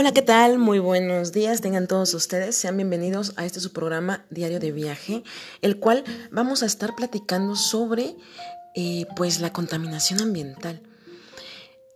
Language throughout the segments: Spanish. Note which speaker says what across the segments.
Speaker 1: Hola, ¿qué tal? Muy buenos días, tengan todos ustedes. Sean bienvenidos a este su programa Diario de Viaje, el cual vamos a estar platicando sobre eh, pues la contaminación ambiental.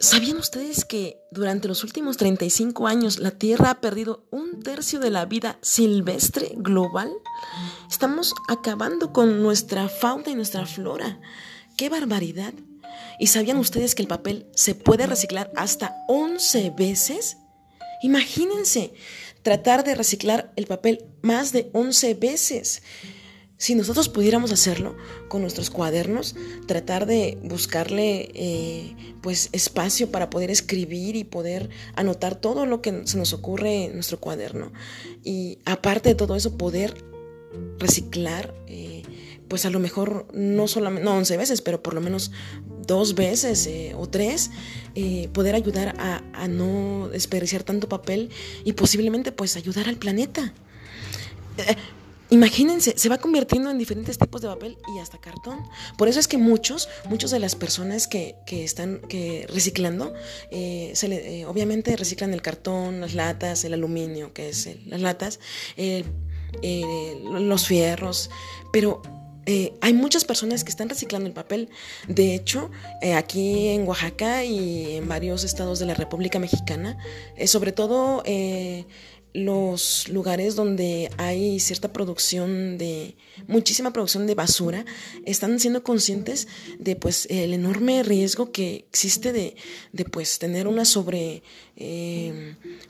Speaker 1: ¿Sabían ustedes que durante los últimos 35 años la Tierra ha perdido un tercio de la vida silvestre global? Estamos acabando con nuestra fauna y nuestra flora. ¡Qué barbaridad! ¿Y sabían ustedes que el papel se puede reciclar hasta 11 veces? Imagínense tratar de reciclar el papel más de 11 veces. Si nosotros pudiéramos hacerlo con nuestros cuadernos, tratar de buscarle eh, pues espacio para poder escribir y poder anotar todo lo que se nos ocurre en nuestro cuaderno. Y aparte de todo eso, poder reciclar, eh, pues a lo mejor no solamente, no 11 veces, pero por lo menos dos veces eh, o tres, eh, poder ayudar a, no desperdiciar tanto papel y posiblemente pues ayudar al planeta. Eh, imagínense, se va convirtiendo en diferentes tipos de papel y hasta cartón. Por eso es que muchos, muchos de las personas que, están que reciclando, obviamente reciclan el cartón, las latas, el aluminio, que es las latas, los fierros, pero eh, hay muchas personas que están reciclando el papel. De hecho, eh, aquí en Oaxaca y en varios estados de la República Mexicana, eh, sobre todo los lugares donde hay cierta producción de muchísima producción de basura están siendo conscientes de pues el enorme riesgo que existe de, de pues tener una sobre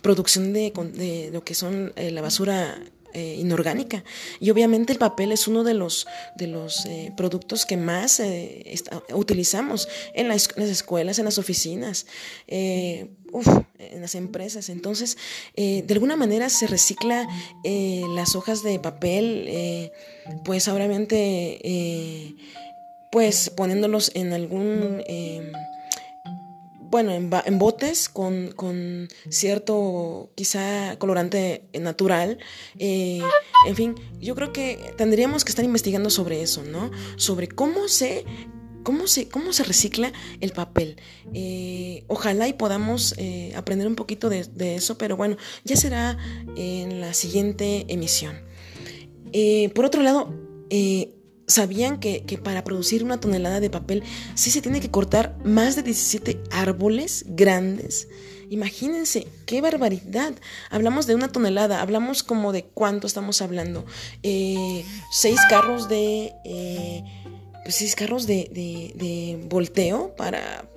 Speaker 1: producción de, de, lo que son la basura eh, inorgánica. Y obviamente el papel es uno de los, de los eh, productos que más eh, utilizamos en, las escuelas, en las oficinas. en las empresas. Entonces, de alguna manera se recicla las hojas de papel, pues obviamente, pues poniéndolos en algún bueno, en, botes con, cierto quizá colorante natural. Eh, en fin, yo creo que tendríamos que estar investigando sobre eso, ¿no? Sobre cómo se... ¿Cómo se, ¿Cómo se recicla el papel? Eh, ojalá y podamos eh, aprender un poquito de, eso, pero bueno, ya será en la siguiente emisión. por otro lado, ¿Sabían que, para producir una tonelada de papel sí se tiene que cortar más de 17 árboles grandes? Imagínense, qué barbaridad. Hablamos de una tonelada, hablamos como de cuánto estamos hablando. Eh, seis carros de... Pues seis carros de, de, volteo para...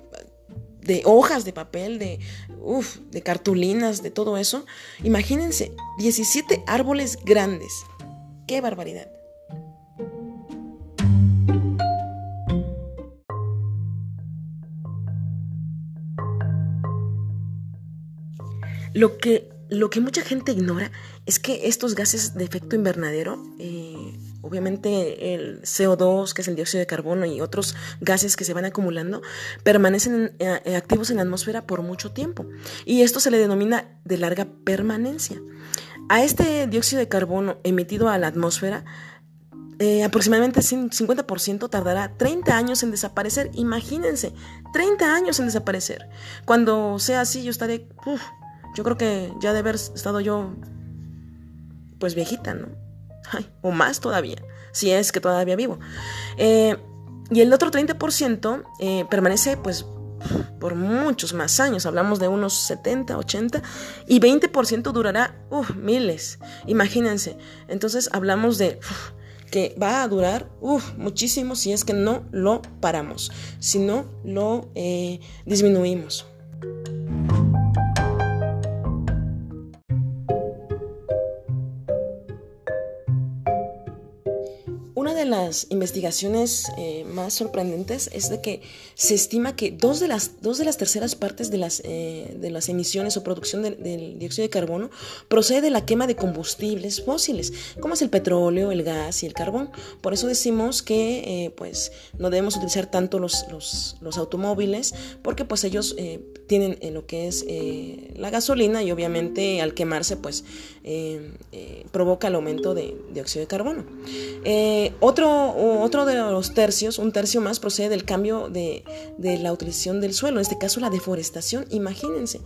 Speaker 1: de hojas de papel, de, de cartulinas, de todo eso. Imagínense, 17 árboles grandes. Qué barbaridad. Lo que, lo que mucha gente ignora es que estos gases de efecto invernadero, eh, obviamente el CO2, que es el dióxido de carbono y otros gases que se van acumulando, permanecen eh, activos en la atmósfera por mucho tiempo. Y esto se le denomina de larga permanencia. A este dióxido de carbono emitido a la atmósfera, eh, aproximadamente 50% tardará 30 años en desaparecer. Imagínense, 30 años en desaparecer. Cuando sea así, yo estaré yo creo que ya de haber estado yo, pues viejita, ¿no? o más todavía, si es que todavía vivo. Eh, y el otro 30% eh, permanece, pues, por muchos más años, hablamos de unos 70, 80, y 20% durará, uff, miles, imagínense. Entonces hablamos de que va a durar, uff, muchísimo si es que no lo paramos, si no lo eh, disminuimos. De las investigaciones eh, más sorprendentes es de que se estima que dos de las, dos de las terceras partes de las, eh, de las emisiones o producción del dióxido de carbono procede de la quema de combustibles fósiles, como es el petróleo, el gas y el carbón. Por eso decimos que eh, pues, no debemos utilizar tanto los, los, automóviles porque pues ellos tienen lo que es la gasolina y obviamente al quemarse pues provoca el aumento de dióxido de carbono. Otro, otro de los tercios, un tercio más, procede del cambio de, la utilización del suelo, en este caso la deforestación. Imagínense,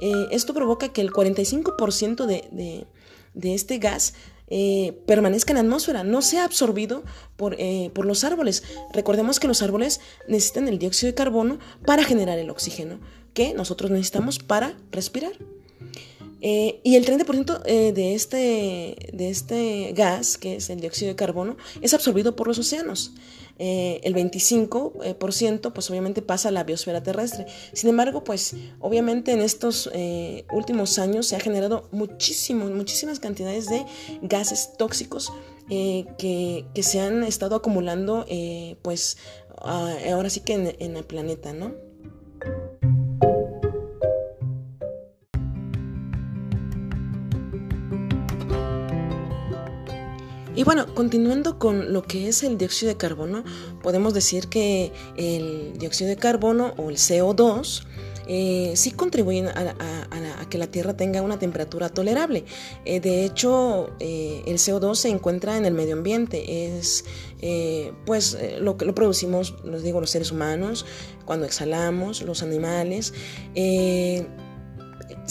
Speaker 1: eh, esto provoca que el 45% de, de, este gas eh, permanezca en la atmósfera, no sea absorbido eh, por, los árboles. Recordemos que los árboles necesitan el dióxido de carbono para generar el oxígeno que nosotros necesitamos para respirar. Eh, y el 30% eh, de, este, de este gas, que es el dióxido de carbono, es absorbido por los océanos. Eh, el 25% pues obviamente pasa a la biosfera terrestre. Sin embargo, pues obviamente en estos últimos años se ha generado muchísimo, muchísimas cantidades de gases tóxicos que, que, se han estado acumulando pues ahora sí que en, en el planeta, ¿no? Y bueno, continuando con lo que es el dióxido de carbono, podemos decir que el dióxido de carbono o el CO2 eh, sí contribuyen a, que la Tierra tenga una temperatura tolerable. Eh, de hecho, eh, el CO2 se encuentra en el medio ambiente, es pues lo que lo producimos, les digo, los seres humanos, cuando exhalamos, los animales. se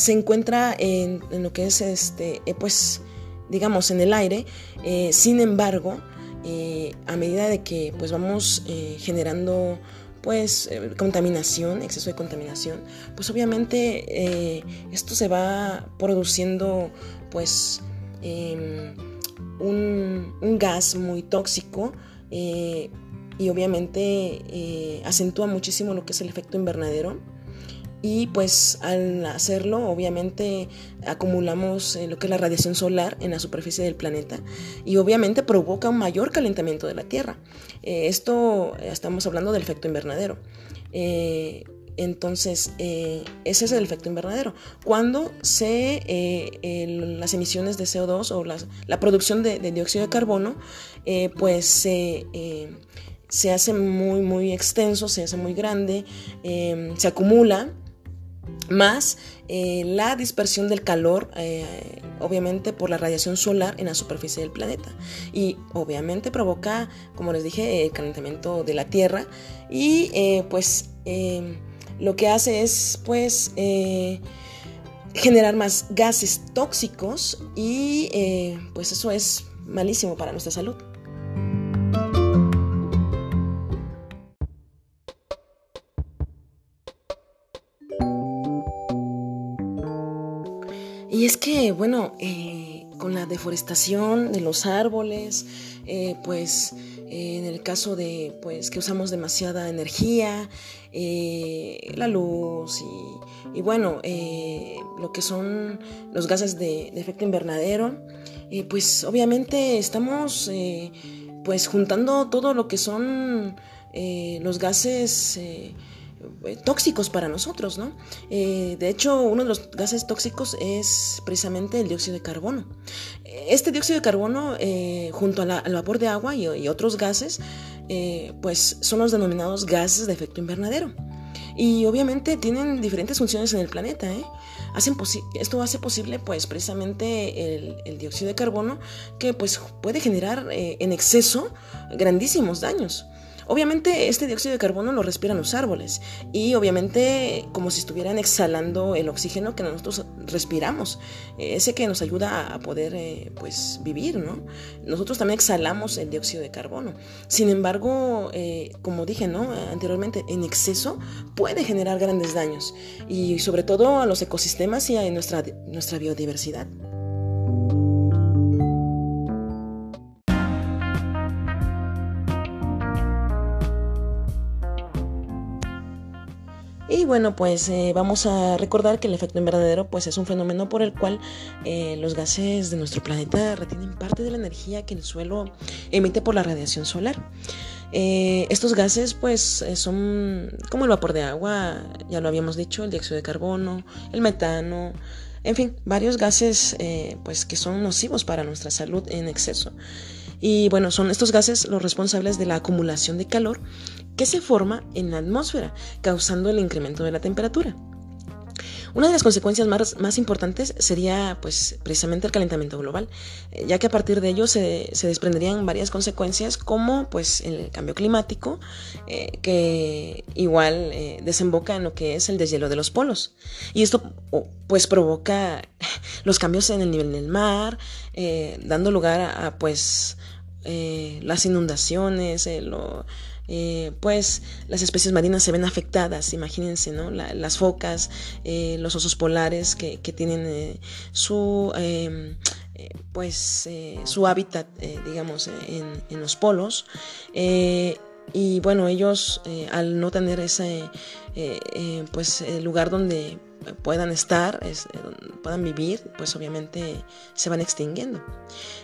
Speaker 1: encuentra en, en, lo que es este, pues digamos, en el aire. Eh, sin embargo, eh, a medida de que pues vamos eh, generando pues contaminación, exceso de contaminación, pues obviamente esto se va produciendo pues em, un, un, gas muy tóxico y obviamente acentúa muchísimo lo que es el efecto invernadero y pues al hacerlo obviamente acumulamos eh, lo que es la radiación solar en la superficie del planeta y obviamente provoca un mayor calentamiento de la Tierra. Eh, esto eh, estamos hablando del efecto invernadero. entonces, ese es el efecto invernadero. Cuando se, las emisiones de CO2 o la producción de, dióxido de carbono, pues se se hace muy, muy extenso, se hace muy grande, se acumula más eh, la dispersión del calor, eh, obviamente por la radiación solar en la superficie del planeta. Y obviamente provoca, como les dije, el calentamiento de la Tierra. Y eh, pues lo que hace es pues generar más gases tóxicos y pues eso es malísimo para nuestra salud. Que, bueno, eh, con la deforestación de los árboles, eh, pues en el caso de pues que usamos demasiada energía, eh, la luz y, bueno, lo que son los gases de, de efecto invernadero, pues obviamente estamos pues juntando todo lo que son los gases eh, tóxicos para nosotros, ¿no? Eh, de hecho, uno de los gases tóxicos es precisamente el dióxido de carbono. Este dióxido de carbono, eh, junto al vapor de agua y, otros gases, pues son los denominados gases de efecto invernadero. Y obviamente tienen diferentes funciones en el planeta. Hacen esto hace posible, pues, precisamente el, el, dióxido de carbono, que pues puede generar en exceso grandísimos daños. Obviamente este dióxido de carbono lo respiran los árboles y obviamente como si estuvieran exhalando el oxígeno que nosotros respiramos, ese que nos ayuda a poder eh, pues vivir, ¿no? Nosotros también exhalamos el dióxido de carbono. Sin embargo, eh, como dije, ¿no? Anteriormente, en exceso puede generar grandes daños y sobre todo a los ecosistemas y a nuestra, nuestra biodiversidad. Y bueno, pues eh, vamos a recordar que el efecto invernadero pues es un fenómeno por el cual eh, los gases de nuestro planeta retienen parte de la energía que el suelo emite por la radiación solar. Eh, estos gases pues son como el vapor de agua, ya lo habíamos dicho, el dióxido de carbono, el metano, en fin, varios gases pues que son nocivos para nuestra salud en exceso. Y bueno, son estos gases los responsables de la acumulación de calor que se forma en la atmósfera, causando el incremento de la temperatura. Una de las consecuencias más, más importantes sería pues precisamente el calentamiento global, eh, ya que a partir de ello se, se, desprenderían varias consecuencias como pues el cambio climático, eh, que igual eh, desemboca en lo que es el deshielo de los polos. Y esto pues provoca los cambios en el nivel del mar, dando lugar a, pues las inundaciones, lo, eh, pues las especies marinas se ven afectadas, imagínense, ¿no? las focas, eh, los osos polares que, tienen eh, su, em, pues, su hábitat, digamos, en, en, los polos. y bueno, ellos al no tener ese pues, lugar donde puedan estar, eh, puedan vivir, pues obviamente se van extinguiendo.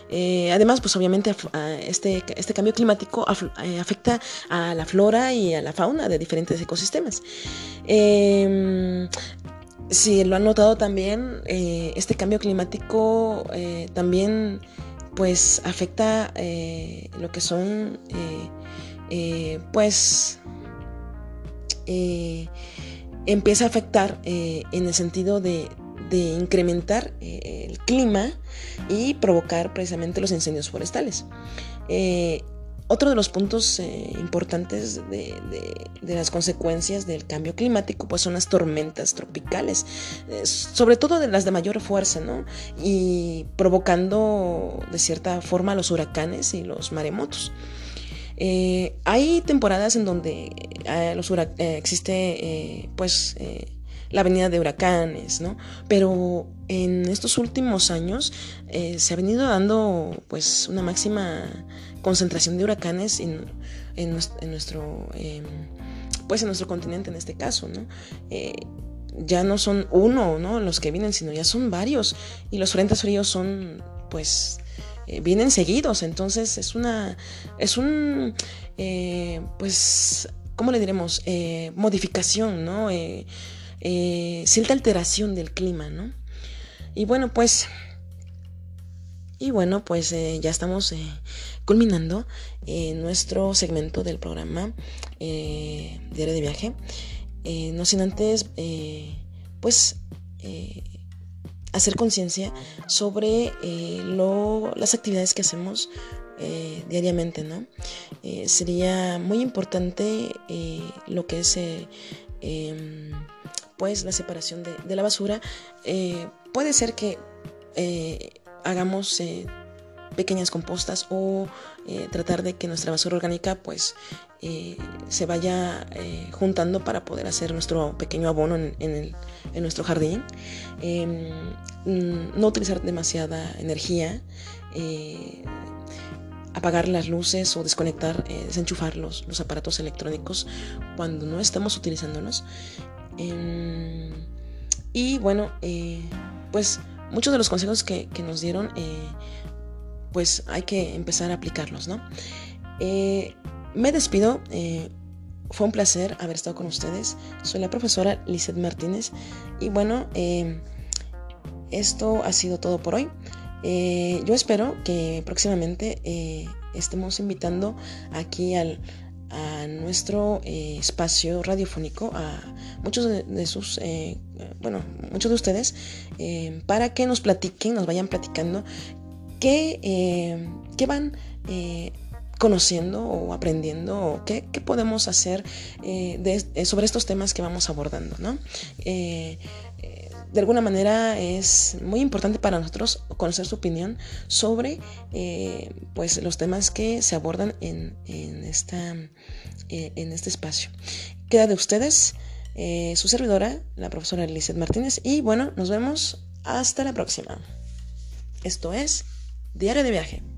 Speaker 1: Eh, además, pues obviamente este, este cambio climático eh, afecta a la flora y a la fauna de diferentes ecosistemas. Em, si lo han notado también, este cambio climático también pues afecta lo que son pues empieza a afectar eh, en el sentido de, incrementar eh, el clima y provocar precisamente los incendios forestales. Eh, otro de los puntos importantes de, las consecuencias del cambio climático pues son las tormentas tropicales, sobre todo de las de mayor fuerza, ¿no? Y provocando de cierta forma los huracanes y los maremotos. Eh, hay temporadas en donde eh, eh, existe pues la avenida de huracanes, ¿no? Pero en estos últimos años se ha venido dando pues una máxima concentración de huracanes en, nuestro em, pues en nuestro continente en este caso, ¿no? ya no son uno, ¿no? Los que vienen, sino ya son varios. Y los frentes fríos son, pues, eh, vienen seguidos, entonces es una, es un, eh, pues, ¿cómo le diremos? Eh, modificación, ¿no? cierta alteración del clima, ¿no? Y bueno, pues, y bueno, pues ya estamos culminando nuestro segmento del programa Diario de Viaje. no sin antes, pues, hacer conciencia sobre eh, las actividades que hacemos eh, diariamente, ¿no? Eh, sería muy importante lo que es em, pues la separación de, la basura. puede ser que hagamos pequeñas compostas o tratar de que nuestra basura orgánica pues se vaya juntando para poder hacer nuestro pequeño abono en nuestro jardín. Em, mm, no utilizar demasiada energía, eh, apagar las luces o desconectar, eh, desenchufar los, aparatos electrónicos cuando no estamos utilizándolos. Em, y bueno, eh, pues muchos de los consejos que, nos dieron, pues hay que empezar a aplicarlos, ¿no? me despido. Fue un placer haber estado con ustedes. Soy la profesora Lizeth Martínez y bueno, eh, esto ha sido todo por hoy. Eh, yo espero que próximamente eh, estemos invitando aquí al, a nuestro espacio radiofónico a muchos de, sus, bueno, muchos de ustedes, para que nos platiquen, nos vayan platicando qué, qué van conociendo o aprendiendo qué, podemos hacer eh, eh, sobre estos temas que vamos abordando, ¿no? Eh, de alguna manera es muy importante para nosotros conocer su opinión sobre pues los temas que se abordan en, esta, en este espacio. Queda de ustedes su servidora, la profesora Lizeth Martínez, y bueno, nos vemos hasta la próxima. Esto es Diario de Viaje.